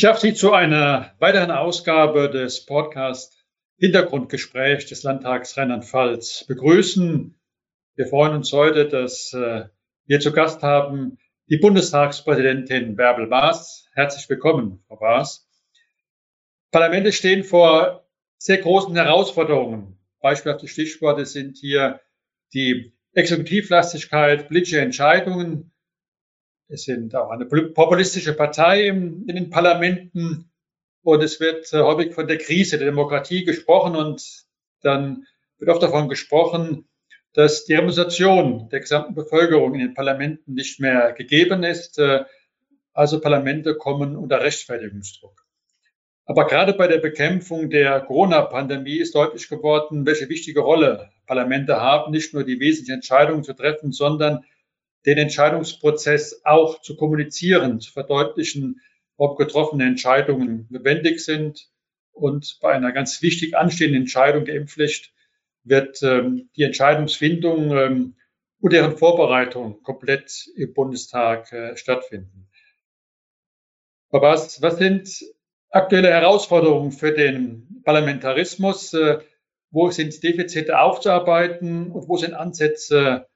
Ich darf Sie zu einer weiteren Ausgabe des Podcast Hintergrundgespräch des Landtags Rheinland-Pfalz begrüßen. Wir freuen uns heute, dass äh, wir zu Gast haben die Bundestagspräsidentin Bärbel Baas. Herzlich willkommen, Frau Baas. Parlamente stehen vor sehr großen Herausforderungen. Beispielhafte Stichworte sind hier die Exekutivlastigkeit, politische Entscheidungen. Es sind auch eine populistische Partei in den Parlamenten und es wird äh, häufig von der Krise der Demokratie gesprochen und dann wird oft davon gesprochen, dass die Repräsentation der gesamten Bevölkerung in den Parlamenten nicht mehr gegeben ist. Äh, also Parlamente kommen unter Rechtfertigungsdruck. Aber gerade bei der Bekämpfung der Corona-Pandemie ist deutlich geworden, welche wichtige Rolle Parlamente haben, nicht nur die wesentlichen Entscheidungen zu treffen, sondern den Entscheidungsprozess auch zu kommunizieren, zu verdeutlichen, ob getroffene Entscheidungen notwendig sind. Und bei einer ganz wichtig anstehenden Entscheidung der Impfpflicht wird ähm, die Entscheidungsfindung ähm, und deren Vorbereitung komplett im Bundestag äh, stattfinden. Aber was, was sind aktuelle Herausforderungen für den Parlamentarismus. Äh, wo sind Defizite aufzuarbeiten und wo sind Ansätze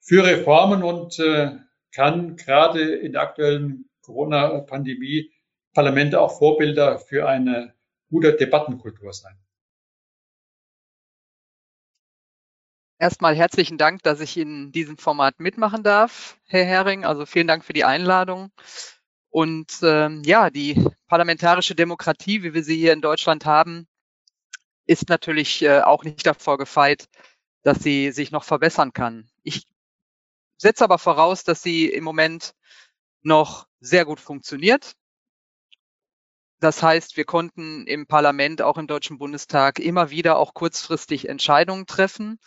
für Reformen und äh, kann gerade in der aktuellen Corona-Pandemie Parlamente auch Vorbilder für eine gute Debattenkultur sein? Erstmal herzlichen Dank, dass ich in diesem Format mitmachen darf, Herr Hering. Also vielen Dank für die Einladung. Und ähm, ja, die parlamentarische Demokratie, wie wir sie hier in Deutschland haben, ist natürlich äh, auch nicht davor gefeit, dass sie sich noch verbessern kann. Ich setze aber voraus, dass sie im Moment noch sehr gut funktioniert. Das heißt, wir konnten im Parlament, auch im Deutschen Bundestag, immer wieder auch kurzfristig Entscheidungen treffen.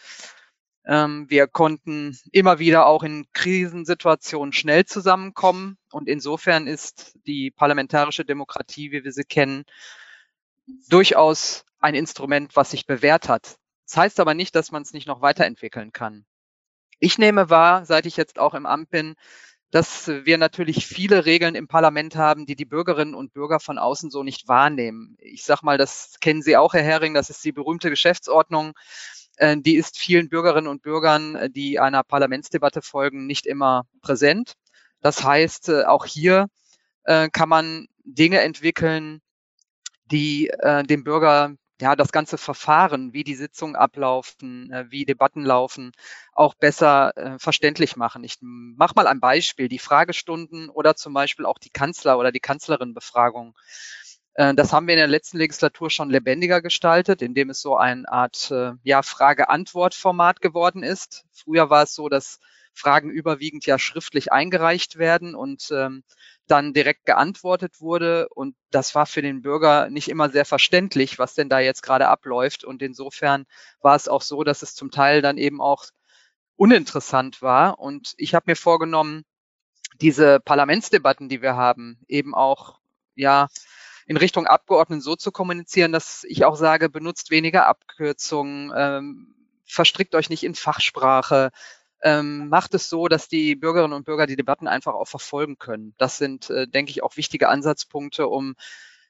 Ähm, wir konnten immer wieder auch in Krisensituationen schnell zusammenkommen. Und insofern ist die parlamentarische Demokratie, wie wir sie kennen, durchaus ein Instrument, was sich bewährt hat. Das heißt aber nicht, dass man es nicht noch weiterentwickeln kann. Ich nehme wahr, seit ich jetzt auch im Amt bin, dass wir natürlich viele Regeln im Parlament haben, die die Bürgerinnen und Bürger von außen so nicht wahrnehmen. Ich sage mal, das kennen Sie auch, Herr Hering, das ist die berühmte Geschäftsordnung. Äh, die ist vielen Bürgerinnen und Bürgern, äh, die einer Parlamentsdebatte folgen, nicht immer präsent. Das heißt, äh, auch hier kann man Dinge entwickeln, die dem Bürger ja, das ganze Verfahren, wie die Sitzungen ablaufen, wie Debatten laufen, auch besser verständlich machen. Ich mache mal ein Beispiel, die Fragestunden oder zum Beispiel auch die Kanzler- oder die Kanzlerinnenbefragung. Äh, das haben wir in der letzten Legislatur schon lebendiger gestaltet, indem es so eine Art äh, ja, Frage-Antwort-Format geworden ist. Früher war es so, dass Fragen überwiegend ja schriftlich eingereicht werden und ähm, dann direkt geantwortet wurde. Und das war für den Bürger nicht immer sehr verständlich, was denn da jetzt gerade abläuft. Und insofern war es auch so, dass es zum Teil dann eben auch uninteressant war. Und ich habe mir vorgenommen, diese Parlamentsdebatten, die wir haben, eben auch ja in Richtung Abgeordneten so zu kommunizieren, dass ich auch sage, benutzt weniger Abkürzungen, ähm, verstrickt euch nicht in Fachsprache, ähm, macht es so, dass die Bürgerinnen und Bürger die Debatten einfach auch verfolgen können. Das sind, äh, denke ich, auch wichtige Ansatzpunkte, um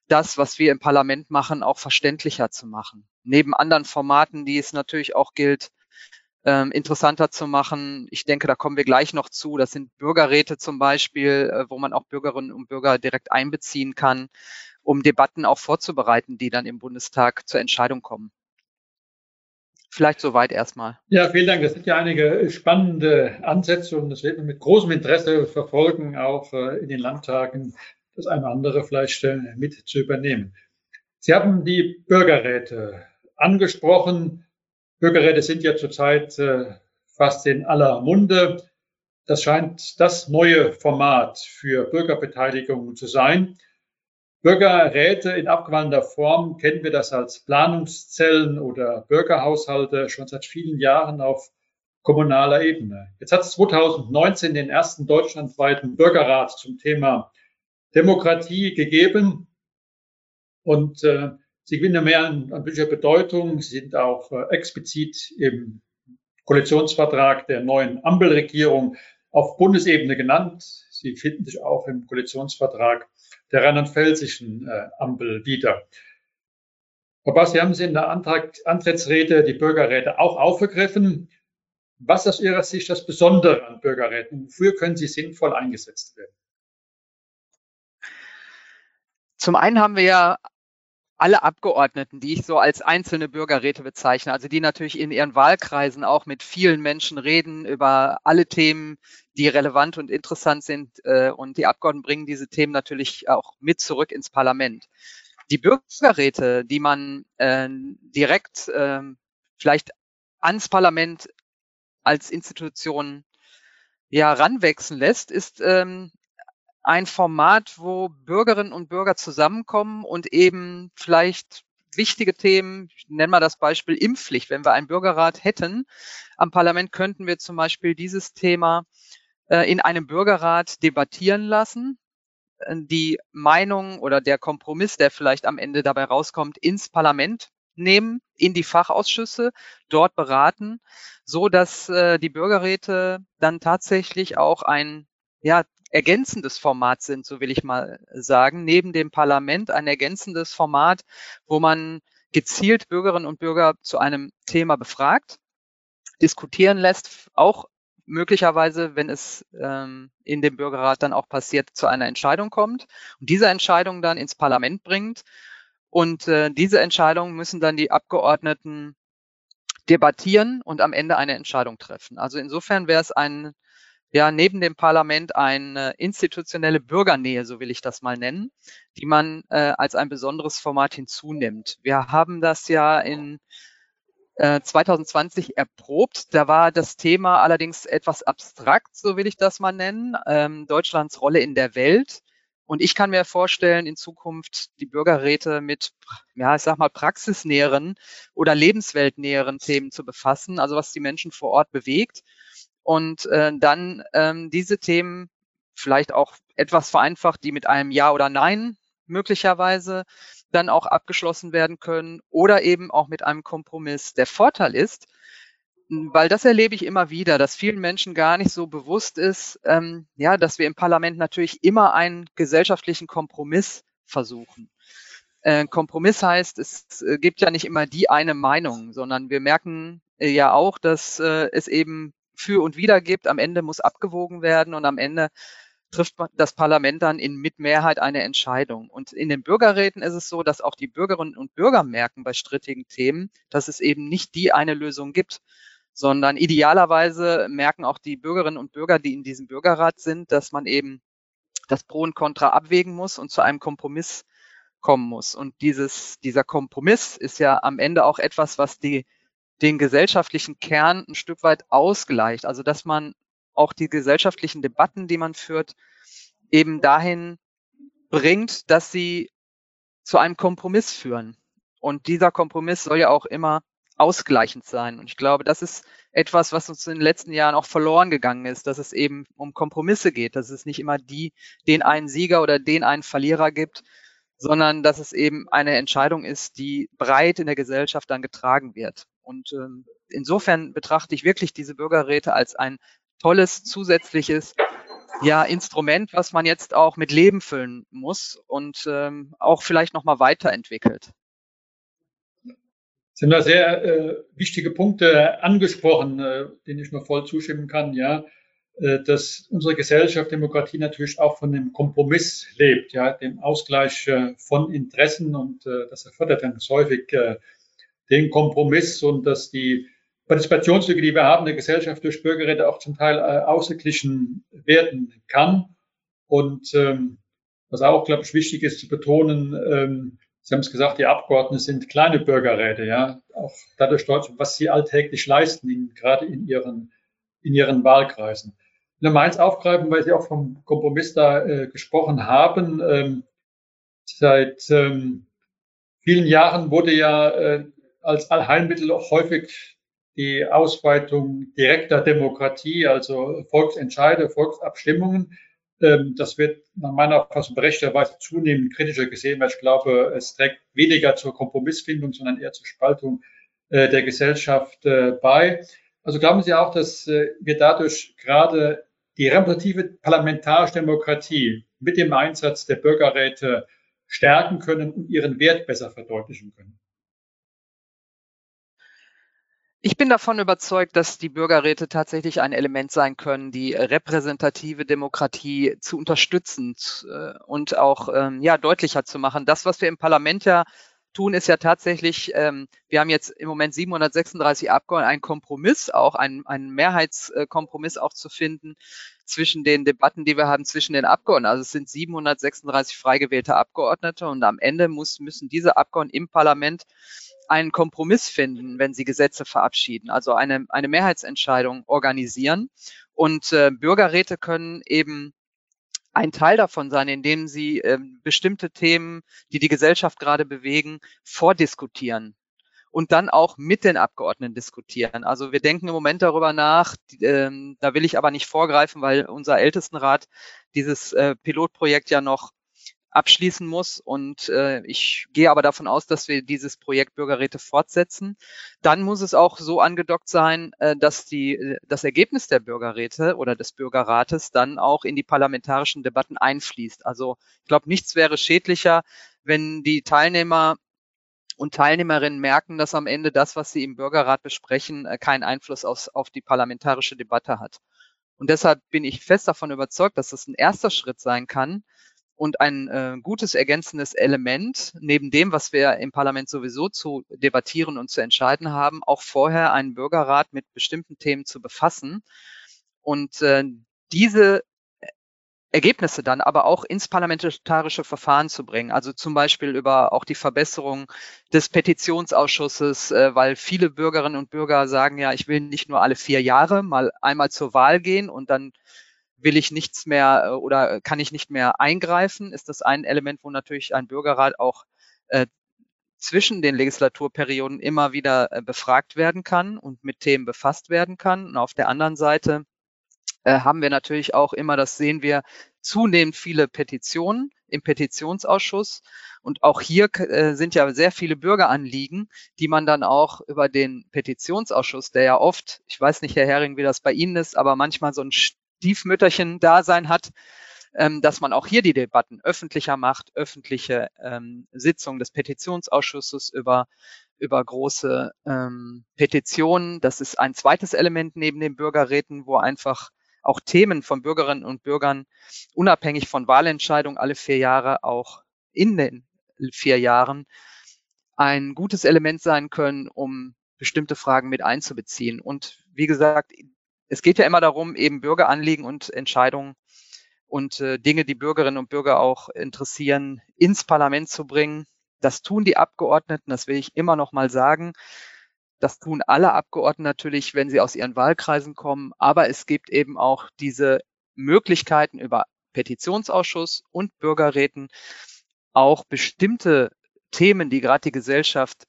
das, was wir im Parlament machen, auch verständlicher zu machen. Neben anderen Formaten, die es natürlich auch gilt, ähm, interessanter zu machen. Ich denke, da kommen wir gleich noch zu. Das sind Bürgerräte zum Beispiel, äh, wo man auch Bürgerinnen und Bürger direkt einbeziehen kann um Debatten auch vorzubereiten, die dann im Bundestag zur Entscheidung kommen. Vielleicht soweit erstmal. Ja, vielen Dank. Das sind ja einige spannende Ansätze und das werden wir mit großem Interesse verfolgen, auch äh, in den Landtagen das eine oder andere vielleicht mit zu übernehmen. Sie haben die Bürgerräte angesprochen. Bürgerräte sind ja zurzeit äh, fast in aller Munde. Das scheint das neue Format für Bürgerbeteiligung zu sein. Bürgerräte in abgewandelter Form kennen wir das als Planungszellen oder Bürgerhaushalte schon seit vielen Jahren auf kommunaler Ebene. Jetzt hat es 2019 den ersten deutschlandweiten Bürgerrat zum Thema Demokratie gegeben und äh, sie gewinnen mehr an, an politischer Bedeutung. Sie sind auch äh, explizit im Koalitionsvertrag der neuen Ampelregierung auf Bundesebene genannt. Sie finden sich auch im Koalitionsvertrag der rheinland-pfälzischen äh, Ampel wieder. Frau Bass, Sie haben Sie in der Antrag, Antrittsrede die Bürgerräte auch aufgegriffen. Was ist aus Ihrer Sicht das Besondere an Bürgerräten? Wofür können sie sinnvoll eingesetzt werden? Zum einen haben wir ja alle Abgeordneten, die ich so als einzelne Bürgerräte bezeichne, also die natürlich in ihren Wahlkreisen auch mit vielen Menschen reden über alle Themen, die relevant und interessant sind. Äh, und die Abgeordneten bringen diese Themen natürlich auch mit zurück ins Parlament. Die Bürgerräte, die man äh, direkt äh, vielleicht ans Parlament als Institution ja ranwachsen lässt, ist ähm, ein Format, wo Bürgerinnen und Bürger zusammenkommen und eben vielleicht wichtige Themen, ich nenne mal das Beispiel Impfpflicht. Wenn wir einen Bürgerrat hätten am Parlament, könnten wir zum Beispiel dieses Thema äh, in einem Bürgerrat debattieren lassen, äh, die Meinung oder der Kompromiss, der vielleicht am Ende dabei rauskommt, ins Parlament nehmen, in die Fachausschüsse, dort beraten, so dass äh, die Bürgerräte dann tatsächlich auch ein ja, ergänzendes Format sind, so will ich mal sagen, neben dem Parlament ein ergänzendes Format, wo man gezielt Bürgerinnen und Bürger zu einem Thema befragt, diskutieren lässt, auch möglicherweise, wenn es ähm, in dem Bürgerrat dann auch passiert, zu einer Entscheidung kommt und diese Entscheidung dann ins Parlament bringt. Und äh, diese Entscheidungen müssen dann die Abgeordneten debattieren und am Ende eine Entscheidung treffen. Also insofern wäre es ein ja neben dem Parlament eine institutionelle Bürgernähe, so will ich das mal nennen, die man äh, als ein besonderes Format hinzunimmt. Wir haben das ja in äh, 2020 erprobt. Da war das Thema allerdings etwas abstrakt, so will ich das mal nennen, ähm, Deutschlands Rolle in der Welt. Und ich kann mir vorstellen, in Zukunft die Bürgerräte mit, ja, ich sag mal, praxisnäheren oder lebensweltnäheren Themen zu befassen, also was die Menschen vor Ort bewegt und äh, dann ähm, diese Themen vielleicht auch etwas vereinfacht, die mit einem Ja oder Nein möglicherweise dann auch abgeschlossen werden können oder eben auch mit einem Kompromiss. Der Vorteil ist, weil das erlebe ich immer wieder, dass vielen Menschen gar nicht so bewusst ist, ähm, ja, dass wir im Parlament natürlich immer einen gesellschaftlichen Kompromiss versuchen. Äh, Kompromiss heißt, es äh, gibt ja nicht immer die eine Meinung, sondern wir merken äh, ja auch, dass äh, es eben für und wider gibt. Am Ende muss abgewogen werden und am Ende trifft das Parlament dann in mit Mehrheit eine Entscheidung. Und in den Bürgerräten ist es so, dass auch die Bürgerinnen und Bürger merken bei strittigen Themen, dass es eben nicht die eine Lösung gibt, sondern idealerweise merken auch die Bürgerinnen und Bürger, die in diesem Bürgerrat sind, dass man eben das Pro und Contra abwägen muss und zu einem Kompromiss kommen muss. Und dieses, dieser Kompromiss ist ja am Ende auch etwas, was die den gesellschaftlichen Kern ein Stück weit ausgleicht. Also dass man auch die gesellschaftlichen Debatten, die man führt, eben dahin bringt, dass sie zu einem Kompromiss führen. Und dieser Kompromiss soll ja auch immer ausgleichend sein. Und ich glaube, das ist etwas, was uns in den letzten Jahren auch verloren gegangen ist, dass es eben um Kompromisse geht, dass es nicht immer die, den einen Sieger oder den einen Verlierer gibt, sondern dass es eben eine Entscheidung ist, die breit in der Gesellschaft dann getragen wird. Und ähm, insofern betrachte ich wirklich diese Bürgerräte als ein tolles zusätzliches ja, Instrument, was man jetzt auch mit Leben füllen muss und ähm, auch vielleicht nochmal weiterentwickelt. Haben da sehr äh, wichtige Punkte angesprochen, äh, denen ich nur voll zustimmen kann. Ja, dass unsere Gesellschaft, Demokratie natürlich auch von dem Kompromiss lebt, ja, dem Ausgleich äh, von Interessen und äh, das erfordert dann häufig äh, den Kompromiss und dass die Partizipationslücke, die wir haben, der Gesellschaft durch Bürgerräte auch zum Teil äh, ausgeglichen werden kann. Und ähm, was auch, glaube ich, wichtig ist zu betonen, ähm, Sie haben es gesagt, die Abgeordneten sind kleine Bürgerräte, ja, auch dadurch stolz, was sie alltäglich leisten, in, gerade in ihren, in ihren Wahlkreisen. Ich will mal eins aufgreifen, weil Sie auch vom Kompromiss da äh, gesprochen haben. Ähm, seit ähm, vielen Jahren wurde ja äh, als Allheilmittel häufig die Ausweitung direkter Demokratie, also Volksentscheide, Volksabstimmungen. Ähm, das wird nach meiner Auffassung berechtigterweise zunehmend kritischer gesehen, weil ich glaube, es trägt weniger zur Kompromissfindung, sondern eher zur Spaltung äh, der Gesellschaft äh, bei. Also glauben Sie auch, dass äh, wir dadurch gerade die repräsentative parlamentarische Demokratie mit dem Einsatz der Bürgerräte stärken können und ihren Wert besser verdeutlichen können? Ich bin davon überzeugt, dass die Bürgerräte tatsächlich ein Element sein können, die repräsentative Demokratie zu unterstützen äh, und auch ähm, ja, deutlicher zu machen. Das, was wir im Parlament ja tun, ist ja tatsächlich, ähm, wir haben jetzt im Moment 736 Abgeordnete, einen Kompromiss, auch einen, einen Mehrheitskompromiss auch zu finden zwischen den Debatten, die wir haben zwischen den Abgeordneten. Also es sind 736 frei gewählte Abgeordnete und am Ende muss, müssen diese Abgeordneten im Parlament einen Kompromiss finden, wenn sie Gesetze verabschieden, also eine, eine Mehrheitsentscheidung organisieren. Und äh, Bürgerräte können eben ein Teil davon sein, indem sie äh, bestimmte Themen, die die Gesellschaft gerade bewegen, vordiskutieren und dann auch mit den Abgeordneten diskutieren. Also wir denken im Moment darüber nach, ähm, da will ich aber nicht vorgreifen, weil unser Ältestenrat dieses äh, Pilotprojekt ja noch abschließen muss. Und äh, ich gehe aber davon aus, dass wir dieses Projekt Bürgerräte fortsetzen. Dann muss es auch so angedockt sein, äh, dass die, äh, das Ergebnis der Bürgerräte oder des Bürgerrates dann auch in die parlamentarischen Debatten einfließt. Also ich glaube, nichts wäre schädlicher, wenn die Teilnehmer und Teilnehmerinnen merken, dass am Ende das, was sie im Bürgerrat besprechen, äh, keinen Einfluss auf, auf die parlamentarische Debatte hat. Und deshalb bin ich fest davon überzeugt, dass das ein erster Schritt sein kann, und ein äh, gutes ergänzendes Element, neben dem, was wir im Parlament sowieso zu debattieren und zu entscheiden haben, auch vorher einen Bürgerrat mit bestimmten Themen zu befassen und äh, diese Ergebnisse dann aber auch ins parlamentarische Verfahren zu bringen. Also zum Beispiel über auch die Verbesserung des Petitionsausschusses, äh, weil viele Bürgerinnen und Bürger sagen ja, ich will nicht nur alle vier Jahre mal einmal zur Wahl gehen und dann will ich nichts mehr äh, oder kann ich nicht mehr eingreifen, ist das ein Element, wo natürlich ein Bürgerrat auch äh, zwischen den Legislaturperioden immer wieder äh, befragt werden kann und mit Themen befasst werden kann. Und auf der anderen Seite äh, haben wir natürlich auch immer, das sehen wir, zunehmend viele Petitionen im Petitionsausschuss. Und auch hier äh, sind ja sehr viele Bürgeranliegen, die man dann auch über den Petitionsausschuss, der ja oft, ich weiß nicht, Herr Hering, wie das bei Ihnen ist, aber manchmal so ein Stiefmütterchen-Dasein hat, ähm, dass man auch hier die Debatten öffentlicher macht, öffentliche ähm, Sitzungen des Petitionsausschusses über über große ähm, Petitionen. Das ist ein zweites Element neben den Bürgerräten, wo einfach auch Themen von Bürgerinnen und Bürgern unabhängig von Wahlentscheidungen alle vier Jahre auch in den vier Jahren ein gutes Element sein können, um bestimmte Fragen mit einzubeziehen. Und wie gesagt, es geht ja immer darum, eben Bürgeranliegen und Entscheidungen und äh, Dinge, die Bürgerinnen und Bürger auch interessieren, ins Parlament zu bringen. Das tun die Abgeordneten, das will ich immer noch mal sagen. Das tun alle Abgeordneten natürlich, wenn sie aus ihren Wahlkreisen kommen. Aber es gibt eben auch diese Möglichkeiten über Petitionsausschuss und Bürgerräten auch bestimmte Themen, die gerade die Gesellschaft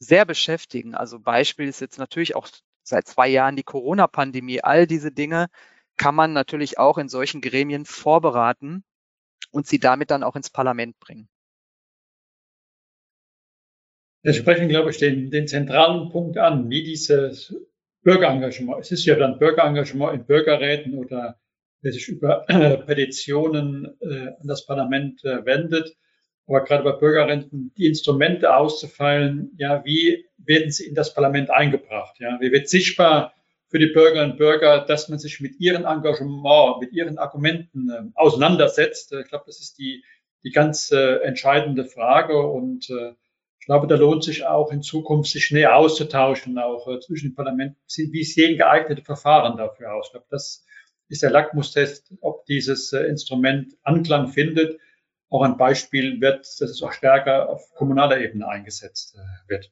sehr beschäftigen. Also Beispiel ist jetzt natürlich auch seit zwei Jahren die Corona-Pandemie. All diese Dinge kann man natürlich auch in solchen Gremien vorberaten und sie damit dann auch ins Parlament bringen. Wir sprechen, glaube ich, den, den zentralen Punkt an, wie dieses Bürgerengagement, es ist ja dann Bürgerengagement in Bürgerräten oder wer sich über äh, Petitionen äh, an das Parlament äh, wendet, aber gerade bei Bürgerrenten die Instrumente auszufeilen, ja, wie werden sie in das Parlament eingebracht? Ja, wie wird sichtbar für die Bürgerinnen und Bürger, dass man sich mit ihrem Engagement, mit ihren Argumenten äh, auseinandersetzt? Ich glaube, das ist die, die ganz äh, entscheidende Frage und äh, ich glaube, da lohnt sich auch in Zukunft, sich näher auszutauschen, auch äh, zwischen den Parlamenten. Wie sehen geeignete Verfahren dafür aus? Ich glaube, das ist der Lackmustest, ob dieses äh, Instrument Anklang findet auch ein Beispiel wird, dass es auch stärker auf kommunaler Ebene eingesetzt äh, wird.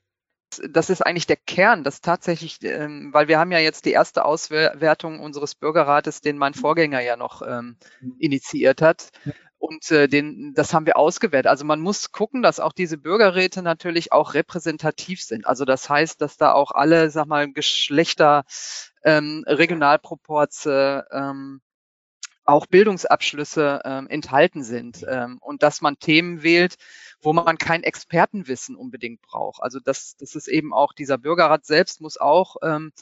Das ist eigentlich der Kern, das tatsächlich, ähm, weil wir haben ja jetzt die erste Auswertung unseres Bürgerrates, den mein Vorgänger ja noch ähm, mhm. initiiert hat. Und äh, den, das haben wir ausgewertet. Also man muss gucken, dass auch diese Bürgerräte natürlich auch repräsentativ sind. Also das heißt, dass da auch alle, sag mal, Geschlechter, ähm, Regionalproporze, ähm, auch Bildungsabschlüsse ähm, enthalten sind ähm, und dass man Themen wählt, wo man kein Expertenwissen unbedingt braucht. Also das, das ist eben auch dieser Bürgerrat selbst muss auch, ähm,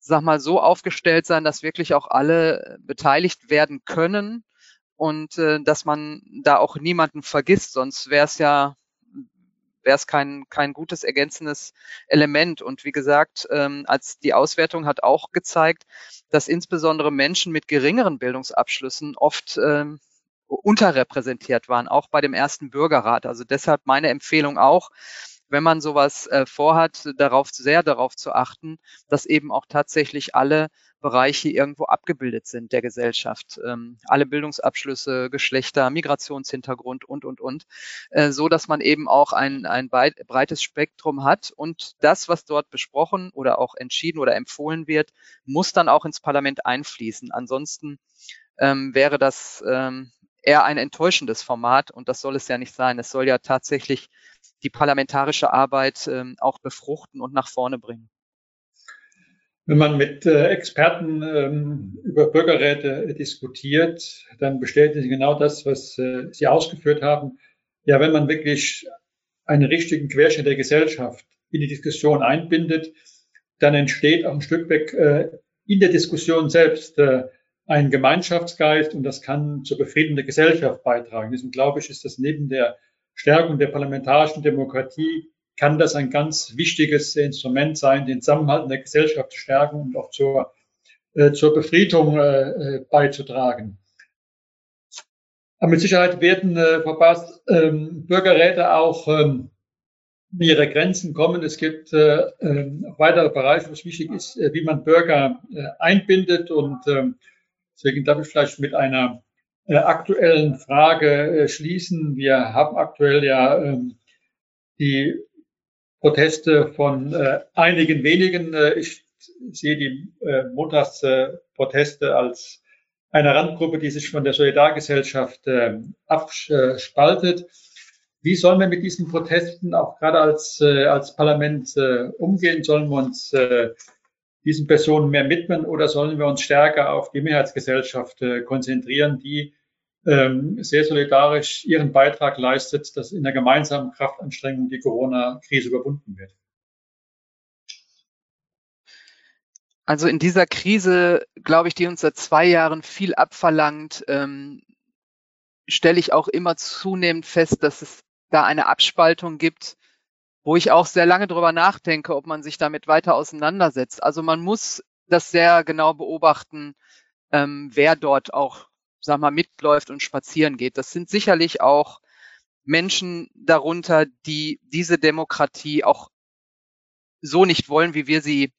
sag mal, so aufgestellt sein, dass wirklich auch alle beteiligt werden können und äh, dass man da auch niemanden vergisst, sonst wäre es ja wäre es kein, kein gutes ergänzendes Element. Und wie gesagt, ähm, als die Auswertung hat auch gezeigt, dass insbesondere Menschen mit geringeren Bildungsabschlüssen oft ähm, unterrepräsentiert waren, auch bei dem ersten Bürgerrat. Also deshalb meine Empfehlung auch, wenn man sowas äh, vorhat, darauf sehr darauf zu achten, dass eben auch tatsächlich alle Bereiche irgendwo abgebildet sind der Gesellschaft. Ähm, alle Bildungsabschlüsse, Geschlechter, Migrationshintergrund und, und, und, äh, so dass man eben auch ein, ein breites Spektrum hat. Und das, was dort besprochen oder auch entschieden oder empfohlen wird, muss dann auch ins Parlament einfließen. Ansonsten ähm, wäre das ähm, eher ein enttäuschendes Format und das soll es ja nicht sein. Es soll ja tatsächlich die parlamentarische Arbeit ähm, auch befruchten und nach vorne bringen. Wenn man mit äh, Experten ähm, über Bürgerräte diskutiert, dann bestätigen sie genau das, was äh, Sie ausgeführt haben. Ja, wenn man wirklich einen richtigen Querschnitt der Gesellschaft in die Diskussion einbindet, dann entsteht auch ein Stück weg äh, in der Diskussion selbst ein Gemeinschaftsgeist und das kann zur Befriedung der Gesellschaft beitragen. Deswegen glaube ich, ist das neben der Stärkung der parlamentarischen Demokratie kann das ein ganz wichtiges Instrument sein, den Zusammenhalt in der Gesellschaft zu stärken und auch zur, äh, zur Befriedung äh, äh beizutragen. Aber mit Sicherheit werden, äh, Frau Baas, ähm, Bürgerräte auch ähm, ihre Grenzen kommen. Es gibt äh, äh, weitere Bereiche, wo es wichtig ist, äh, wie man Bürger äh, einbindet. Und äh, deswegen darf ich vielleicht mit einer äh, aktuellen Frage äh, schließen. Wir haben aktuell ja äh, die Proteste von äh, einigen wenigen. Ich sehe die Montagsproteste als eine Randgruppe, die sich von der Solidargesellschaft abspaltet. Wie sollen wir mit diesen Protesten auch gerade als, als Parlament umgehen? Sollen wir uns diesen Personen mehr widmen oder sollen wir uns stärker auf die Mehrheitsgesellschaft äh, konzentrieren, die ähm, sehr solidarisch ihren Beitrag leistet, dass in der gemeinsamen Kraftanstrengung die Corona-Krise überwunden wird. Also in dieser Krise, glaube ich, die uns seit zwei Jahren viel abverlangt, ähm, stelle ich auch immer zunehmend fest, dass es da eine Abspaltung gibt, wo ich auch sehr lange darüber nachdenke, ob man sich damit weiter auseinandersetzt. Also man muss das sehr genau beobachten, ähm, wer dort auch sag mal, mitläuft und spazieren geht. Das sind sicherlich auch Menschen darunter, die diese Demokratie auch so nicht wollen, wie wir sie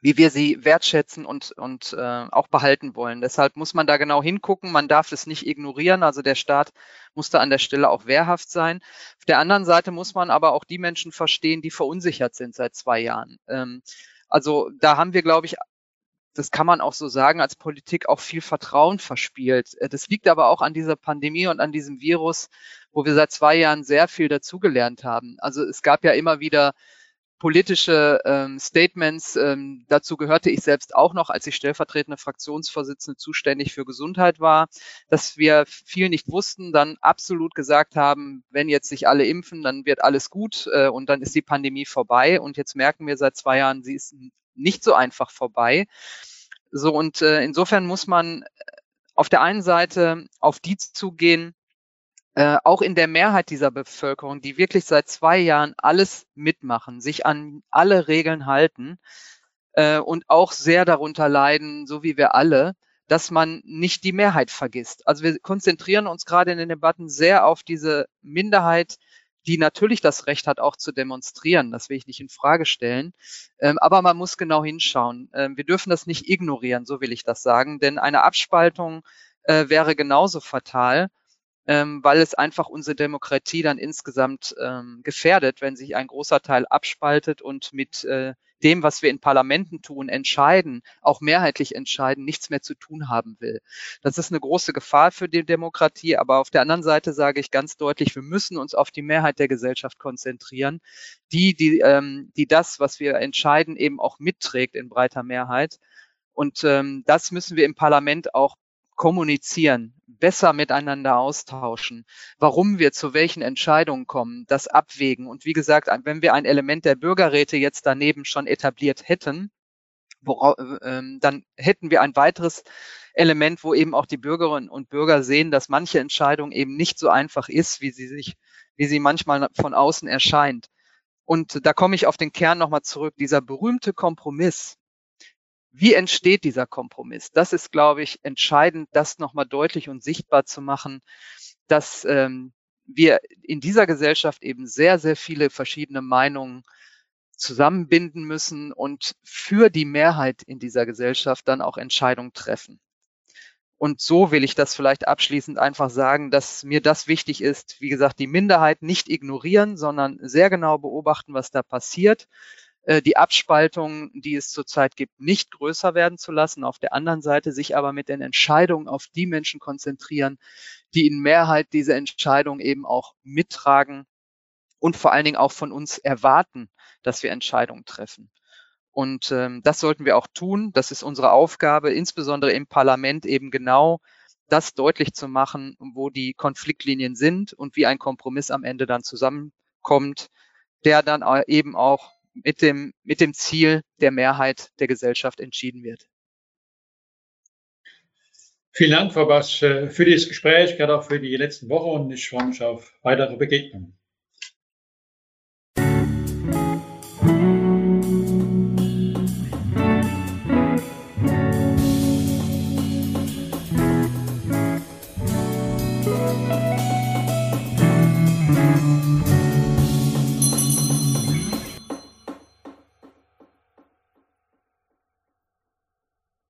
wie wir sie wertschätzen und, und äh, auch behalten wollen. Deshalb muss man da genau hingucken. Man darf es nicht ignorieren. Also der Staat muss da an der Stelle auch wehrhaft sein. Auf der anderen Seite muss man aber auch die Menschen verstehen, die verunsichert sind seit zwei Jahren. Ähm, also da haben wir, glaube ich, das kann man auch so sagen, als Politik auch viel Vertrauen verspielt. Äh, das liegt aber auch an dieser Pandemie und an diesem Virus, wo wir seit zwei Jahren sehr viel dazugelernt haben. Also es gab ja immer wieder politische ähm, Statements. Ähm, dazu gehörte ich selbst auch noch, als ich stellvertretende Fraktionsvorsitzende zuständig für Gesundheit war, dass wir viel nicht wussten, dann absolut gesagt haben, wenn jetzt sich alle impfen, dann wird alles gut äh, und dann ist die Pandemie vorbei. Und jetzt merken wir seit zwei Jahren, sie ist nicht so einfach vorbei. So, und äh, insofern muss man auf der einen Seite auf die zugehen, äh, auch in der Mehrheit dieser Bevölkerung, die wirklich seit zwei Jahren alles mitmachen, sich an alle Regeln halten äh, und auch sehr darunter leiden, so wie wir alle, dass man nicht die Mehrheit vergisst. Also wir konzentrieren uns gerade in den Debatten sehr auf diese Minderheit, die natürlich das Recht hat, auch zu demonstrieren. Das will ich nicht in Frage stellen. Ähm, aber man muss genau hinschauen. Ähm, wir dürfen das nicht ignorieren, so will ich das sagen, denn eine Abspaltung äh, wäre genauso fatal ähm, weil es einfach unsere Demokratie dann insgesamt ähm, gefährdet, wenn sich ein großer Teil abspaltet und mit äh, dem, was wir in Parlamenten tun, entscheiden, auch mehrheitlich entscheiden, nichts mehr zu tun haben will. Das ist eine große Gefahr für die Demokratie, aber auf der anderen Seite sage ich ganz deutlich, wir müssen uns auf die Mehrheit der Gesellschaft konzentrieren, die, die, ähm, die das, was wir entscheiden, eben auch mitträgt in breiter Mehrheit. Und ähm, das müssen wir im Parlament auch kommunizieren, besser miteinander austauschen, warum wir zu welchen Entscheidungen kommen, das abwägen. Und wie gesagt, wenn wir ein Element der Bürgerräte jetzt daneben schon etabliert hätten, worauf, ähm, dann hätten wir ein weiteres Element, wo eben auch die Bürgerinnen und Bürger sehen, dass manche Entscheidung eben nicht so einfach ist, wie sie sich, wie sie manchmal von außen erscheint. Und da komme ich auf den Kern nochmal zurück. Dieser berühmte Kompromiss. Wie entsteht dieser Kompromiss? Das ist, glaube ich, entscheidend, das nochmal deutlich und sichtbar zu machen, dass ähm, wir in dieser Gesellschaft eben sehr, sehr viele verschiedene Meinungen zusammenbinden müssen und für die Mehrheit in dieser Gesellschaft dann auch Entscheidungen treffen. Und so will ich das vielleicht abschließend einfach sagen, dass mir das wichtig ist, wie gesagt, die Minderheit nicht ignorieren, sondern sehr genau beobachten, was da passiert, äh, die Abspaltung, die es zurzeit gibt, nicht größer werden zu lassen. Auf der anderen Seite sich aber mit den Entscheidungen auf die Menschen konzentrieren, die in Mehrheit diese Entscheidung eben auch mittragen und vor allen Dingen auch von uns erwarten, dass wir Entscheidungen treffen. Und ähm, das sollten wir auch tun. Das ist unsere Aufgabe, insbesondere im Parlament eben genau das deutlich zu machen, wo die Konfliktlinien sind und wie ein Kompromiss am Ende dann zusammenkommt, der dann eben auch mit dem, mit dem Ziel der Mehrheit der Gesellschaft entschieden wird. Vielen Dank, Frau Basch, für dieses Gespräch, gerade auch für die letzten Wochen und ich freue mich auf weitere Begegnungen.